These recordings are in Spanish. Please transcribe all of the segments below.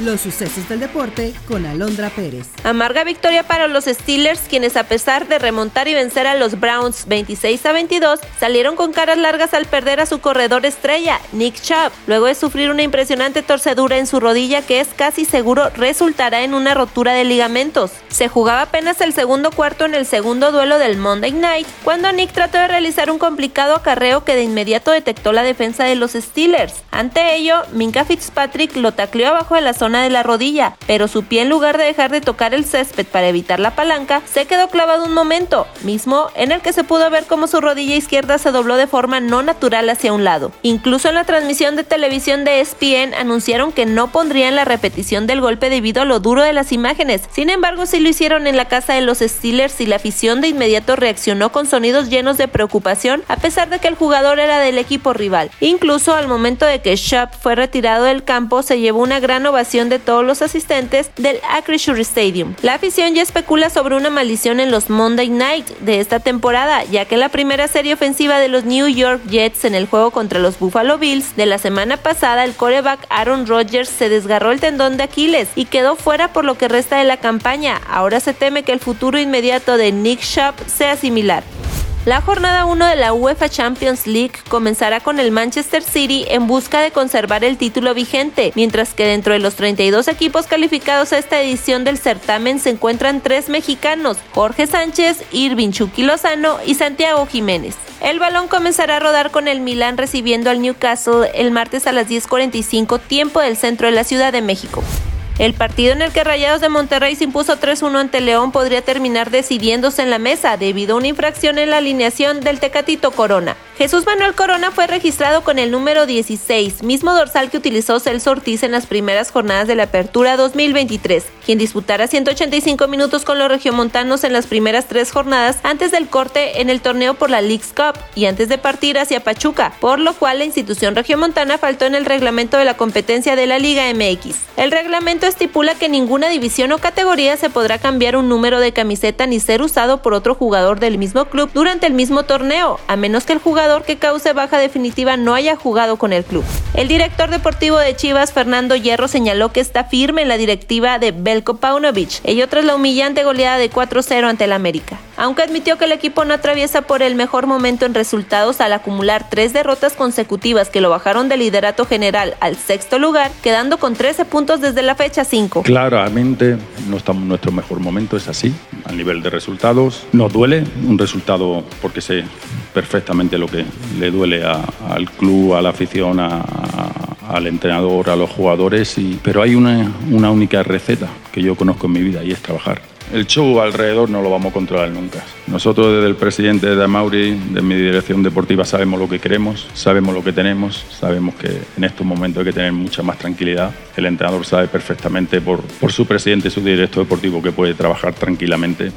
Los sucesos del deporte con Alondra Pérez. Amarga victoria para los Steelers, quienes a pesar de remontar y vencer a los Browns 26 a 22, salieron con caras largas al perder a su corredor estrella, Nick Chubb, luego de sufrir una impresionante torcedura en su rodilla que es casi seguro resultará en una rotura de ligamentos. Se jugaba apenas el segundo cuarto en el segundo duelo del Monday Night, cuando Nick trató de realizar un complicado acarreo que de inmediato detectó la defensa de los Steelers. Ante ello, Minka Fitzpatrick lo tacleó abajo de la zona de la rodilla, pero su pie en lugar de dejar de tocar el césped para evitar la palanca, se quedó clavado un momento, mismo en el que se pudo ver cómo su rodilla izquierda se dobló de forma no natural hacia un lado. Incluso en la transmisión de televisión de ESPN anunciaron que no pondrían la repetición del golpe debido a lo duro de las imágenes. Sin embargo, sí lo hicieron en la casa de los Steelers y la afición de inmediato reaccionó con sonidos llenos de preocupación a pesar de que el jugador era del equipo rival. Incluso al momento de que Shupp fue retirado del campo se llevó una gran ovación de todos los asistentes del Acrisure Stadium. La afición ya especula sobre una maldición en los Monday Night de esta temporada, ya que la primera serie ofensiva de los New York Jets en el juego contra los Buffalo Bills de la semana pasada, el coreback Aaron Rodgers se desgarró el tendón de Aquiles y quedó fuera por lo que resta de la campaña. Ahora se teme que el futuro inmediato de Nick Shupp sea similar. La jornada 1 de la UEFA Champions League comenzará con el Manchester City en busca de conservar el título vigente, mientras que dentro de los 32 equipos calificados a esta edición del certamen se encuentran tres mexicanos, Jorge Sánchez, Irving Chucky Lozano y Santiago Jiménez. El balón comenzará a rodar con el Milán recibiendo al Newcastle el martes a las 10.45 tiempo del centro de la Ciudad de México. El partido en el que Rayados de Monterrey se impuso 3-1 ante León podría terminar decidiéndose en la mesa debido a una infracción en la alineación del Tecatito Corona. Jesús Manuel Corona fue registrado con el número 16, mismo dorsal que utilizó Celso Ortiz en las primeras jornadas de la Apertura 2023, quien disputara 185 minutos con los regiomontanos en las primeras tres jornadas antes del corte en el torneo por la League's Cup y antes de partir hacia Pachuca, por lo cual la institución regiomontana faltó en el reglamento de la competencia de la Liga MX. El reglamento estipula que ninguna división o categoría se podrá cambiar un número de camiseta ni ser usado por otro jugador del mismo club durante el mismo torneo, a menos que el jugador que cause baja definitiva no haya jugado con el club. El director deportivo de Chivas, Fernando Hierro, señaló que está firme en la directiva de Belko Paunovic, ello tras la humillante goleada de 4-0 ante el América. Aunque admitió que el equipo no atraviesa por el mejor momento en resultados al acumular tres derrotas consecutivas que lo bajaron del liderato general al sexto lugar, quedando con 13 puntos desde la fecha 5. Claramente no estamos en nuestro mejor momento, es así, a nivel de resultados. Nos duele un resultado porque sé perfectamente lo que le duele al club, a la afición, al entrenador, a los jugadores, y, pero hay una única receta que yo conozco en mi vida y es trabajar. El show alrededor no lo vamos a controlar nunca. Nosotros desde el presidente de Amauri, de mi dirección deportiva, sabemos lo que queremos, sabemos lo que tenemos, sabemos que en estos momentos hay que tener mucha más tranquilidad. El entrenador sabe perfectamente por, por su presidente y su director deportivo que puede trabajar tranquilamente.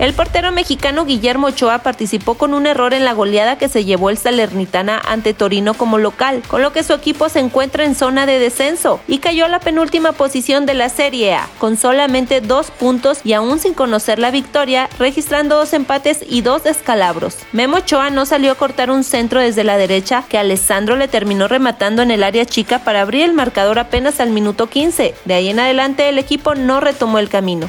El portero mexicano Guillermo Ochoa participó con un error en la goleada que se llevó el Salernitana ante Torino como local, con lo que su equipo se encuentra en zona de descenso y cayó a la penúltima posición de la Serie A, con solamente dos puntos y aún sin conocer la victoria, registrando dos empates y dos descalabros. Memo Ochoa no salió a cortar un centro desde la derecha que Alessandro le terminó rematando en el área chica para abrir el marcador apenas al minuto 15. De ahí en adelante el equipo no retomó el camino.